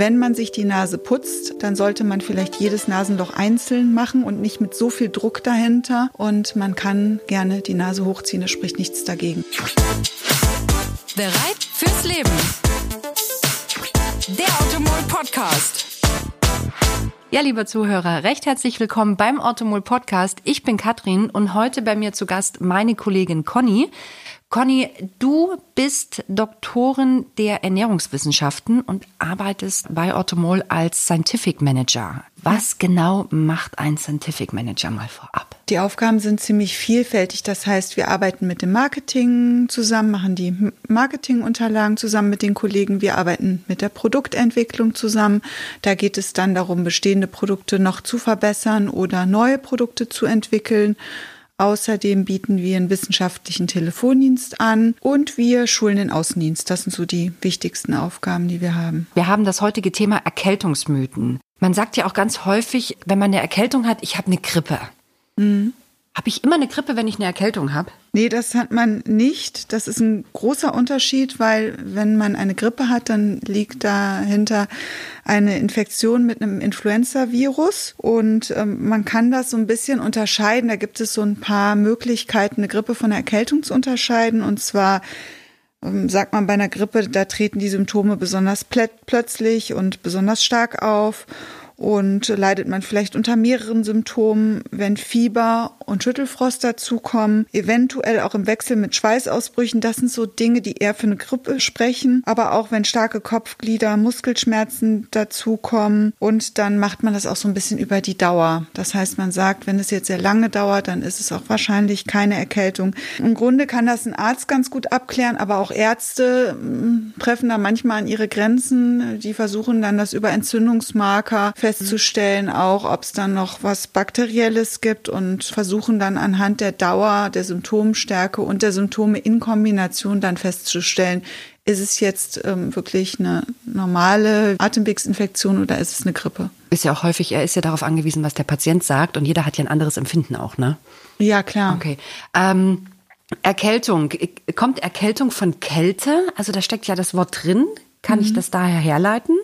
Wenn man sich die Nase putzt, dann sollte man vielleicht jedes Nasenloch einzeln machen und nicht mit so viel Druck dahinter. Und man kann gerne die Nase hochziehen, es spricht nichts dagegen. Bereit fürs Leben. Der Automol Podcast. Ja, lieber Zuhörer, recht herzlich willkommen beim Automol Podcast. Ich bin Katrin und heute bei mir zu Gast meine Kollegin Conny. Conny, du bist Doktorin der Ernährungswissenschaften und arbeitest bei Automol als Scientific Manager. Was genau macht ein Scientific Manager mal vorab? Die Aufgaben sind ziemlich vielfältig. Das heißt, wir arbeiten mit dem Marketing zusammen, machen die Marketingunterlagen zusammen mit den Kollegen. Wir arbeiten mit der Produktentwicklung zusammen. Da geht es dann darum, bestehende Produkte noch zu verbessern oder neue Produkte zu entwickeln. Außerdem bieten wir einen wissenschaftlichen Telefondienst an und wir schulen den Außendienst. Das sind so die wichtigsten Aufgaben, die wir haben. Wir haben das heutige Thema Erkältungsmythen. Man sagt ja auch ganz häufig, wenn man eine Erkältung hat, ich habe eine Grippe. Mhm. Habe ich immer eine Grippe, wenn ich eine Erkältung habe? Nee, das hat man nicht. Das ist ein großer Unterschied, weil wenn man eine Grippe hat, dann liegt dahinter eine Infektion mit einem Influenza-Virus und ähm, man kann das so ein bisschen unterscheiden. Da gibt es so ein paar Möglichkeiten, eine Grippe von einer Erkältung zu unterscheiden. Und zwar ähm, sagt man bei einer Grippe, da treten die Symptome besonders plötzlich und besonders stark auf und leidet man vielleicht unter mehreren Symptomen, wenn Fieber und Schüttelfrost dazukommen, eventuell auch im Wechsel mit Schweißausbrüchen. Das sind so Dinge, die eher für eine Grippe sprechen, aber auch wenn starke Kopfglieder, Muskelschmerzen dazukommen und dann macht man das auch so ein bisschen über die Dauer. Das heißt, man sagt, wenn es jetzt sehr lange dauert, dann ist es auch wahrscheinlich keine Erkältung. Im Grunde kann das ein Arzt ganz gut abklären, aber auch Ärzte hm, treffen da manchmal an ihre Grenzen. Die versuchen dann das über Entzündungsmarker festzustellen, auch ob es dann noch was Bakterielles gibt und versuchen dann anhand der Dauer, der Symptomstärke und der Symptome in Kombination dann festzustellen, ist es jetzt ähm, wirklich eine normale Atemwegsinfektion oder ist es eine Grippe? Ist ja auch häufig, er ist ja darauf angewiesen, was der Patient sagt und jeder hat ja ein anderes Empfinden auch, ne? Ja, klar. Okay. Ähm, Erkältung. Kommt Erkältung von Kälte? Also da steckt ja das Wort drin. Kann mhm. ich das daher herleiten?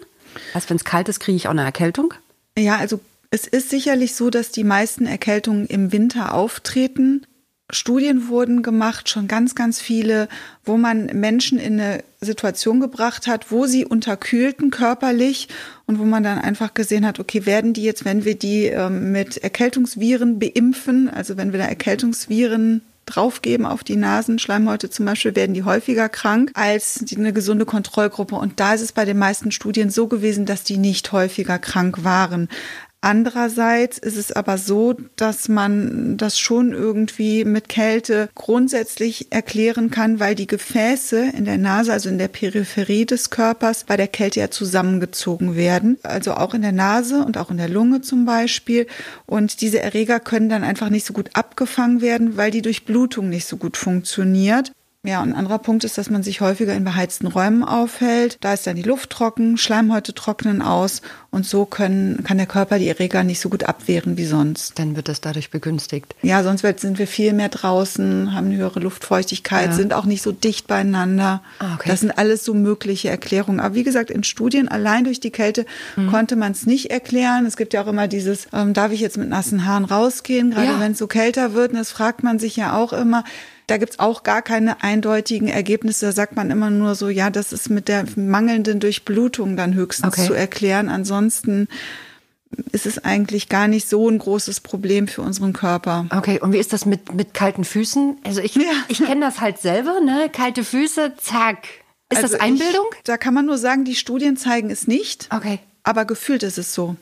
Heißt, wenn es kalt ist, kriege ich auch eine Erkältung? Ja, also es ist sicherlich so, dass die meisten Erkältungen im Winter auftreten. Studien wurden gemacht, schon ganz, ganz viele, wo man Menschen in eine Situation gebracht hat, wo sie unterkühlten körperlich und wo man dann einfach gesehen hat, okay, werden die jetzt, wenn wir die ähm, mit Erkältungsviren beimpfen, also wenn wir da Erkältungsviren draufgeben auf die Nasenschleimhäute zum Beispiel, werden die häufiger krank als eine gesunde Kontrollgruppe. Und da ist es bei den meisten Studien so gewesen, dass die nicht häufiger krank waren. Andererseits ist es aber so, dass man das schon irgendwie mit Kälte grundsätzlich erklären kann, weil die Gefäße in der Nase, also in der Peripherie des Körpers, bei der Kälte ja zusammengezogen werden. Also auch in der Nase und auch in der Lunge zum Beispiel. Und diese Erreger können dann einfach nicht so gut abgefangen werden, weil die Durchblutung nicht so gut funktioniert. Ja, und ein anderer Punkt ist, dass man sich häufiger in beheizten Räumen aufhält. Da ist dann die Luft trocken, Schleimhäute trocknen aus und so können, kann der Körper die Erreger nicht so gut abwehren wie sonst. Dann wird das dadurch begünstigt. Ja, sonst sind wir viel mehr draußen, haben eine höhere Luftfeuchtigkeit, ja. sind auch nicht so dicht beieinander. Ah, okay. Das sind alles so mögliche Erklärungen. Aber wie gesagt, in Studien allein durch die Kälte mhm. konnte man es nicht erklären. Es gibt ja auch immer dieses, ähm, darf ich jetzt mit nassen Haaren rausgehen, gerade ja. wenn es so kälter wird. Und das fragt man sich ja auch immer. Da gibt's auch gar keine eindeutigen Ergebnisse. Da sagt man immer nur so, ja, das ist mit der mangelnden Durchblutung dann höchstens okay. zu erklären. Ansonsten ist es eigentlich gar nicht so ein großes Problem für unseren Körper. Okay, und wie ist das mit, mit kalten Füßen? Also ich, ja. ich kenne das halt selber, ne? Kalte Füße, zack. Ist also das Einbildung? Ich, da kann man nur sagen, die Studien zeigen es nicht. Okay. Aber gefühlt ist es so.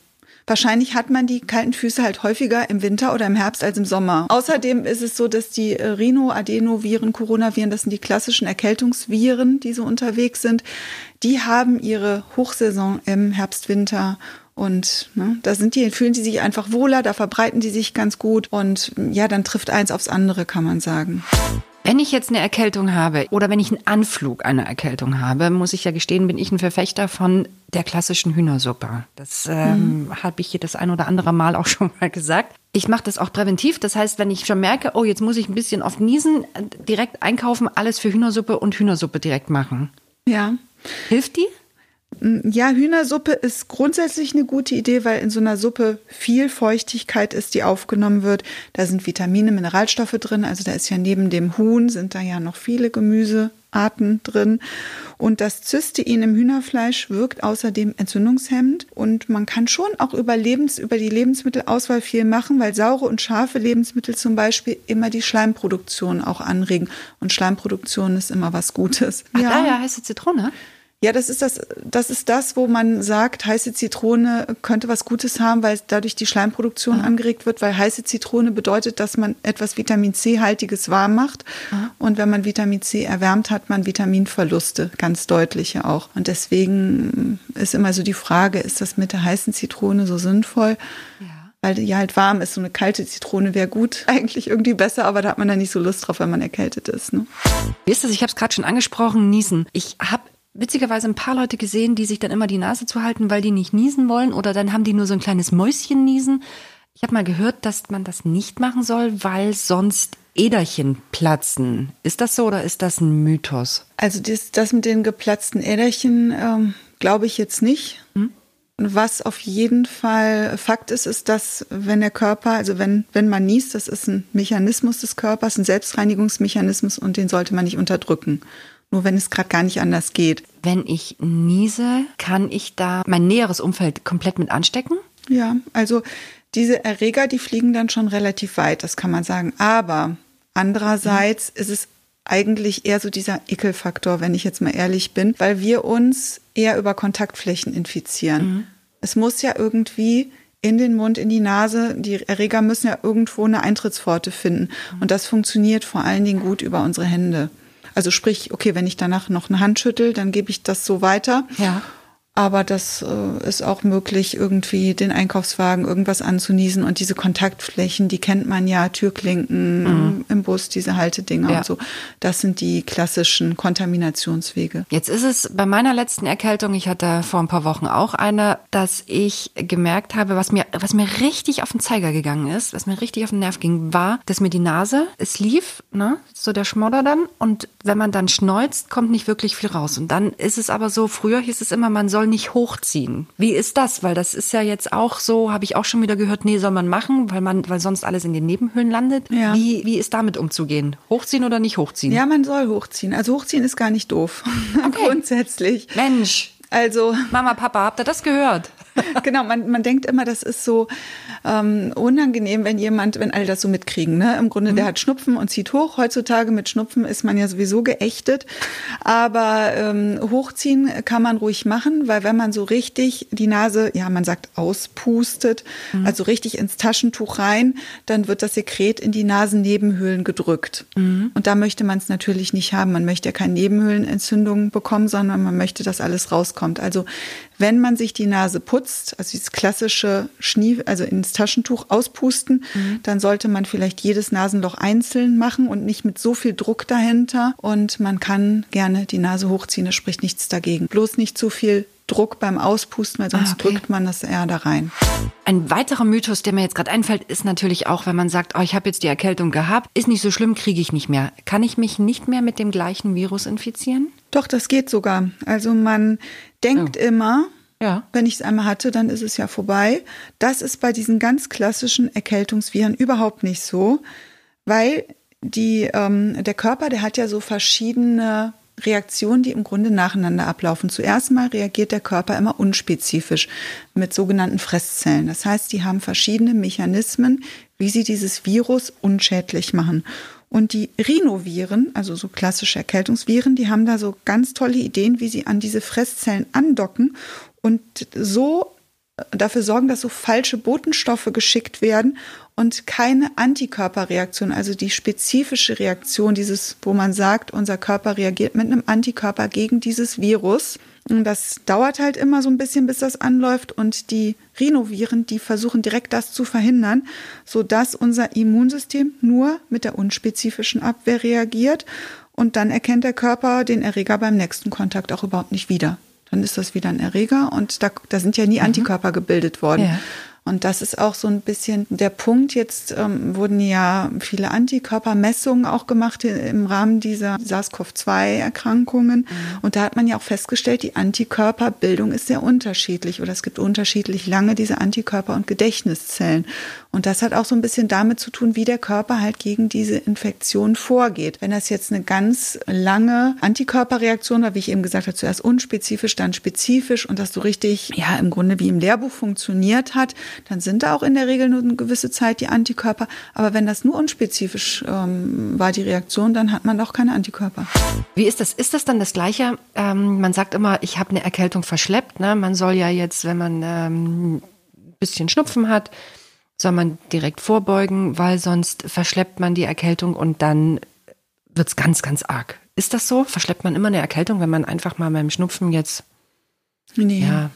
Wahrscheinlich hat man die kalten Füße halt häufiger im Winter oder im Herbst als im Sommer. Außerdem ist es so, dass die äh, Rhino, Adenoviren, Coronaviren, das sind die klassischen Erkältungsviren, die so unterwegs sind, die haben ihre Hochsaison im Herbst, Winter und ne, da sind die, fühlen die sich einfach wohler, da verbreiten die sich ganz gut und ja, dann trifft eins aufs andere, kann man sagen. Wenn ich jetzt eine Erkältung habe oder wenn ich einen Anflug einer Erkältung habe, muss ich ja gestehen, bin ich ein Verfechter von der klassischen Hühnersuppe. Das ähm, mhm. habe ich hier das ein oder andere Mal auch schon mal gesagt. Ich mache das auch präventiv. Das heißt, wenn ich schon merke, oh, jetzt muss ich ein bisschen oft niesen, direkt einkaufen, alles für Hühnersuppe und Hühnersuppe direkt machen. Ja. Hilft die? Ja, Hühnersuppe ist grundsätzlich eine gute Idee, weil in so einer Suppe viel Feuchtigkeit ist, die aufgenommen wird. Da sind Vitamine, Mineralstoffe drin. Also da ist ja neben dem Huhn sind da ja noch viele Gemüsearten drin. Und das Cystein im Hühnerfleisch wirkt außerdem entzündungshemmend. Und man kann schon auch über, Lebens, über die Lebensmittelauswahl viel machen, weil saure und scharfe Lebensmittel zum Beispiel immer die Schleimproduktion auch anregen. Und Schleimproduktion ist immer was Gutes. Ach, ja. daher heiße Zitrone? Ja, das ist das, das ist das, wo man sagt, heiße Zitrone könnte was Gutes haben, weil dadurch die Schleimproduktion Aha. angeregt wird, weil heiße Zitrone bedeutet, dass man etwas Vitamin C-haltiges warm macht. Aha. Und wenn man Vitamin C erwärmt, hat man Vitaminverluste, ganz deutliche auch. Und deswegen ist immer so die Frage, ist das mit der heißen Zitrone so sinnvoll? Ja weil die halt warm ist. So eine kalte Zitrone wäre gut, eigentlich irgendwie besser, aber da hat man dann nicht so Lust drauf, wenn man erkältet ist. Ne? Wie ist das? Ich habe es gerade schon angesprochen, Niesen. Ich habe witzigerweise ein paar Leute gesehen, die sich dann immer die Nase zuhalten, weil die nicht niesen wollen oder dann haben die nur so ein kleines Mäuschen niesen. Ich habe mal gehört, dass man das nicht machen soll, weil sonst Äderchen platzen. Ist das so oder ist das ein Mythos? Also das, das mit den geplatzten Äderchen ähm, glaube ich jetzt nicht. Hm? Was auf jeden Fall Fakt ist, ist, dass wenn der Körper, also wenn, wenn man niest, das ist ein Mechanismus des Körpers, ein Selbstreinigungsmechanismus und den sollte man nicht unterdrücken nur wenn es gerade gar nicht anders geht. Wenn ich niese, kann ich da mein näheres Umfeld komplett mit anstecken? Ja, also diese Erreger, die fliegen dann schon relativ weit, das kann man sagen. Aber andererseits mhm. ist es eigentlich eher so dieser Ekelfaktor, wenn ich jetzt mal ehrlich bin, weil wir uns eher über Kontaktflächen infizieren. Mhm. Es muss ja irgendwie in den Mund, in die Nase. Die Erreger müssen ja irgendwo eine Eintrittspforte finden. Mhm. Und das funktioniert vor allen Dingen gut über unsere Hände. Also sprich, okay, wenn ich danach noch eine Hand schüttel, dann gebe ich das so weiter. Ja. Aber das äh, ist auch möglich, irgendwie den Einkaufswagen irgendwas anzuniesen und diese Kontaktflächen, die kennt man ja, Türklinken mhm. im Bus, diese Haltedinger ja. und so. Das sind die klassischen Kontaminationswege. Jetzt ist es bei meiner letzten Erkältung, ich hatte vor ein paar Wochen auch eine, dass ich gemerkt habe, was mir, was mir richtig auf den Zeiger gegangen ist, was mir richtig auf den Nerv ging, war, dass mir die Nase, es lief, ne, so der Schmodder dann und wenn man dann schneuzt, kommt nicht wirklich viel raus. Und dann ist es aber so, früher hieß es immer, man soll soll nicht hochziehen. Wie ist das? Weil das ist ja jetzt auch so, habe ich auch schon wieder gehört, nee, soll man machen, weil man, weil sonst alles in den Nebenhöhlen landet. Ja. Wie, wie ist damit umzugehen? Hochziehen oder nicht hochziehen? Ja, man soll hochziehen. Also hochziehen ist gar nicht doof. Okay. Grundsätzlich. Mensch. Also. Mama, Papa, habt ihr das gehört? genau, man, man denkt immer, das ist so ähm, unangenehm, wenn jemand, wenn alle das so mitkriegen. Ne? Im Grunde, mhm. der hat Schnupfen und zieht hoch. Heutzutage mit Schnupfen ist man ja sowieso geächtet. Aber ähm, hochziehen kann man ruhig machen, weil wenn man so richtig die Nase, ja, man sagt auspustet, mhm. also richtig ins Taschentuch rein, dann wird das Sekret in die Nasennebenhöhlen gedrückt. Mhm. Und da möchte man es natürlich nicht haben. Man möchte ja keine Nebenhöhlenentzündungen bekommen, sondern man möchte, dass alles rauskommt. Also wenn man sich die Nase putzt, also dieses klassische Schnie, also ins Taschentuch auspusten, mhm. dann sollte man vielleicht jedes Nasenloch einzeln machen und nicht mit so viel Druck dahinter. Und man kann gerne die Nase hochziehen, da spricht nichts dagegen. Bloß nicht zu viel Druck beim Auspusten, weil sonst ah, okay. drückt man das eher da rein. Ein weiterer Mythos, der mir jetzt gerade einfällt, ist natürlich auch, wenn man sagt, oh, ich habe jetzt die Erkältung gehabt, ist nicht so schlimm, kriege ich nicht mehr. Kann ich mich nicht mehr mit dem gleichen Virus infizieren? Doch, das geht sogar. Also man denkt oh. immer, ja. wenn ich es einmal hatte, dann ist es ja vorbei. Das ist bei diesen ganz klassischen Erkältungsviren überhaupt nicht so, weil die, ähm, der Körper, der hat ja so verschiedene Reaktionen, die im Grunde nacheinander ablaufen. Zuerst mal reagiert der Körper immer unspezifisch mit sogenannten Fresszellen. Das heißt, die haben verschiedene Mechanismen, wie sie dieses Virus unschädlich machen. Und die Rhinoviren, also so klassische Erkältungsviren, die haben da so ganz tolle Ideen, wie sie an diese Fresszellen andocken und so dafür sorgen, dass so falsche Botenstoffe geschickt werden und keine Antikörperreaktion, also die spezifische Reaktion, dieses, wo man sagt, unser Körper reagiert mit einem Antikörper gegen dieses Virus. Das dauert halt immer so ein bisschen, bis das anläuft. Und die Rhinoviren, die versuchen direkt das zu verhindern, sodass unser Immunsystem nur mit der unspezifischen Abwehr reagiert. Und dann erkennt der Körper den Erreger beim nächsten Kontakt auch überhaupt nicht wieder. Dann ist das wieder ein Erreger und da, da sind ja nie mhm. Antikörper gebildet worden. Ja. Und das ist auch so ein bisschen der Punkt. Jetzt ähm, wurden ja viele Antikörpermessungen auch gemacht im Rahmen dieser SARS-CoV-2-Erkrankungen. Mhm. Und da hat man ja auch festgestellt, die Antikörperbildung ist sehr unterschiedlich oder es gibt unterschiedlich lange diese Antikörper- und Gedächtniszellen. Und das hat auch so ein bisschen damit zu tun, wie der Körper halt gegen diese Infektion vorgeht. Wenn das jetzt eine ganz lange Antikörperreaktion war, wie ich eben gesagt habe, zuerst unspezifisch, dann spezifisch und das so richtig, ja, im Grunde wie im Lehrbuch funktioniert hat, dann sind da auch in der Regel nur eine gewisse Zeit die Antikörper. Aber wenn das nur unspezifisch ähm, war, die Reaktion, dann hat man auch keine Antikörper. Wie ist das? Ist das dann das Gleiche? Ähm, man sagt immer, ich habe eine Erkältung verschleppt. Ne? Man soll ja jetzt, wenn man ähm, bisschen Schnupfen hat, soll man direkt vorbeugen, weil sonst verschleppt man die Erkältung und dann wird es ganz, ganz arg. Ist das so? Verschleppt man immer eine Erkältung, wenn man einfach mal beim Schnupfen jetzt. Nee. Ja.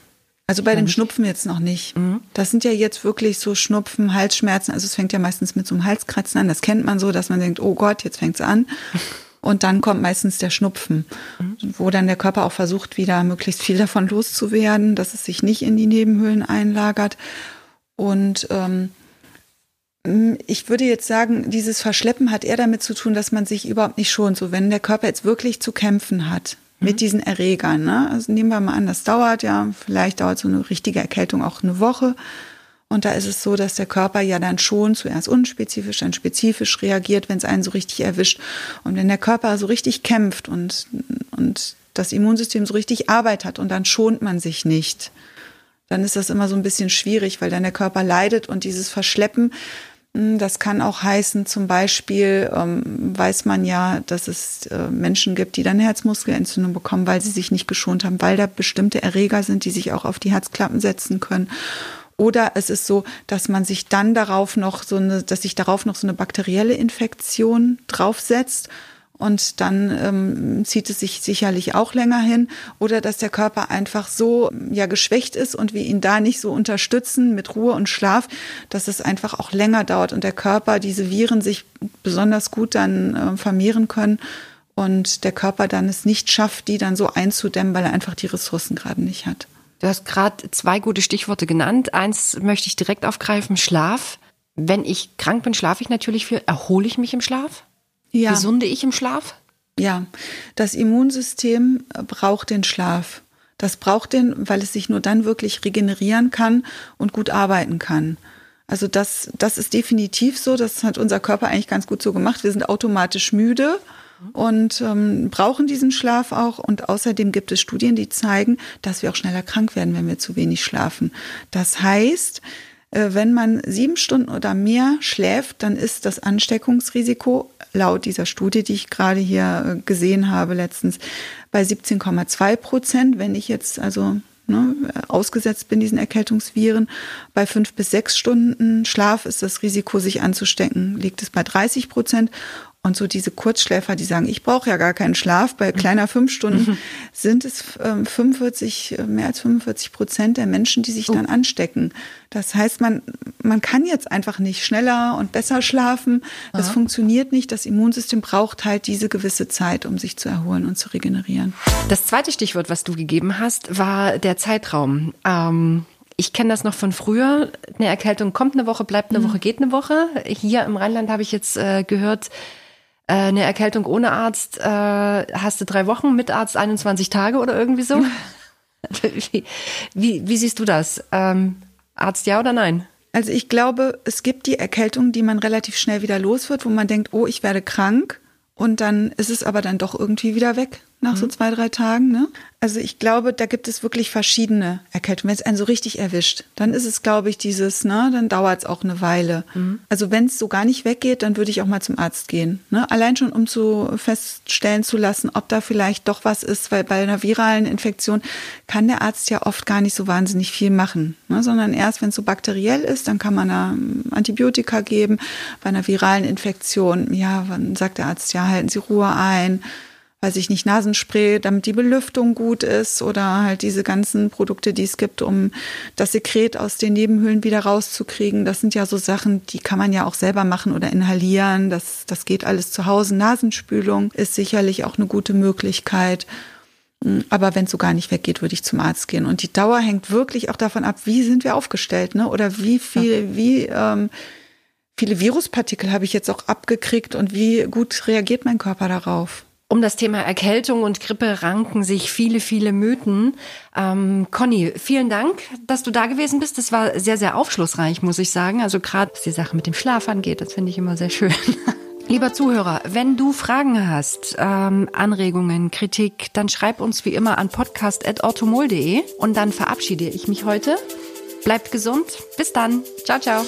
Also bei dem Schnupfen jetzt noch nicht. Mhm. Das sind ja jetzt wirklich so Schnupfen, Halsschmerzen. Also es fängt ja meistens mit so einem Halskratzen an. Das kennt man so, dass man denkt, oh Gott, jetzt fängt's an. Und dann kommt meistens der Schnupfen, mhm. wo dann der Körper auch versucht, wieder möglichst viel davon loszuwerden, dass es sich nicht in die Nebenhöhlen einlagert. Und ähm, ich würde jetzt sagen, dieses Verschleppen hat eher damit zu tun, dass man sich überhaupt nicht schont. So, wenn der Körper jetzt wirklich zu kämpfen hat mit mhm. diesen Erregern. Ne? Also nehmen wir mal an, das dauert ja, vielleicht dauert so eine richtige Erkältung auch eine Woche. Und da ist es so, dass der Körper ja dann schon zuerst unspezifisch, dann spezifisch reagiert, wenn es einen so richtig erwischt. Und wenn der Körper so richtig kämpft und, und das Immunsystem so richtig Arbeit hat und dann schont man sich nicht dann ist das immer so ein bisschen schwierig, weil dann der Körper leidet und dieses Verschleppen, hm, das kann auch heißen, zum Beispiel ähm, weiß man ja, dass es äh, Menschen gibt, die dann Herzmuskelentzündung bekommen, weil sie sich nicht geschont haben, weil da bestimmte Erreger sind, die sich auch auf die Herzklappen setzen können. Oder es ist so, dass man sich dann darauf noch so eine, dass sich darauf noch so eine bakterielle Infektion draufsetzt und dann ähm, zieht es sich sicherlich auch länger hin oder dass der Körper einfach so ja geschwächt ist und wir ihn da nicht so unterstützen mit Ruhe und Schlaf, dass es einfach auch länger dauert und der Körper diese Viren sich besonders gut dann äh, vermehren können und der Körper dann es nicht schafft, die dann so einzudämmen, weil er einfach die Ressourcen gerade nicht hat. Du hast gerade zwei gute Stichworte genannt. Eins möchte ich direkt aufgreifen, Schlaf. Wenn ich krank bin, schlafe ich natürlich viel. Erhole ich mich im Schlaf? Ja. Gesunde ich im Schlaf? Ja, das Immunsystem braucht den Schlaf. Das braucht den, weil es sich nur dann wirklich regenerieren kann und gut arbeiten kann. Also das, das ist definitiv so. Das hat unser Körper eigentlich ganz gut so gemacht. Wir sind automatisch müde und ähm, brauchen diesen Schlaf auch. Und außerdem gibt es Studien, die zeigen, dass wir auch schneller krank werden, wenn wir zu wenig schlafen. Das heißt, wenn man sieben Stunden oder mehr schläft, dann ist das Ansteckungsrisiko laut dieser Studie, die ich gerade hier äh, gesehen habe letztens, bei 17,2 Prozent. Wenn ich jetzt also ne, ausgesetzt bin diesen Erkältungsviren, bei fünf bis sechs Stunden Schlaf ist das Risiko, sich anzustecken, liegt es bei 30 Prozent. Und so diese Kurzschläfer, die sagen, ich brauche ja gar keinen Schlaf, bei kleiner fünf Stunden mhm. sind es 45, ähm, mehr als 45 Prozent der Menschen, die sich oh. dann anstecken. Das heißt, man, man kann jetzt einfach nicht schneller und besser schlafen. Das Aha. funktioniert nicht. Das Immunsystem braucht halt diese gewisse Zeit, um sich zu erholen und zu regenerieren. Das zweite Stichwort, was du gegeben hast, war der Zeitraum. Ähm ich kenne das noch von früher. Eine Erkältung kommt eine Woche, bleibt eine mhm. Woche, geht eine Woche. Hier im Rheinland habe ich jetzt äh, gehört, äh, eine Erkältung ohne Arzt äh, hast du drei Wochen, mit Arzt 21 Tage oder irgendwie so. wie, wie, wie, siehst du das? Ähm, Arzt ja oder nein? Also ich glaube, es gibt die Erkältung, die man relativ schnell wieder los wird, wo man denkt, oh, ich werde krank und dann ist es aber dann doch irgendwie wieder weg nach mhm. so zwei, drei Tagen. Ne? Also ich glaube, da gibt es wirklich verschiedene Erkältungen. Wenn es einen so richtig erwischt, dann ist es, glaube ich, dieses, ne, dann dauert es auch eine Weile. Mhm. Also wenn es so gar nicht weggeht, dann würde ich auch mal zum Arzt gehen. Ne? Allein schon, um zu feststellen zu lassen, ob da vielleicht doch was ist, weil bei einer viralen Infektion kann der Arzt ja oft gar nicht so wahnsinnig viel machen, ne? sondern erst, wenn es so bakteriell ist, dann kann man da Antibiotika geben. Bei einer viralen Infektion, ja, dann sagt der Arzt, ja, halten Sie Ruhe ein weiß ich nicht, Nasenspray, damit die Belüftung gut ist oder halt diese ganzen Produkte, die es gibt, um das Sekret aus den Nebenhöhlen wieder rauszukriegen. Das sind ja so Sachen, die kann man ja auch selber machen oder inhalieren. Das, das geht alles zu Hause. Nasenspülung ist sicherlich auch eine gute Möglichkeit. Aber wenn es so gar nicht weggeht, würde ich zum Arzt gehen. Und die Dauer hängt wirklich auch davon ab, wie sind wir aufgestellt, ne? Oder wie viel, wie ähm, viele Viruspartikel habe ich jetzt auch abgekriegt und wie gut reagiert mein Körper darauf? Um das Thema Erkältung und Grippe ranken sich viele, viele Mythen. Ähm, Conny, vielen Dank, dass du da gewesen bist. Das war sehr, sehr aufschlussreich, muss ich sagen. Also gerade was die Sache mit dem Schlaf angeht, das finde ich immer sehr schön. Lieber Zuhörer, wenn du Fragen hast, ähm, Anregungen, Kritik, dann schreib uns wie immer an podcast.automol.de und dann verabschiede ich mich heute. Bleibt gesund. Bis dann. Ciao, ciao.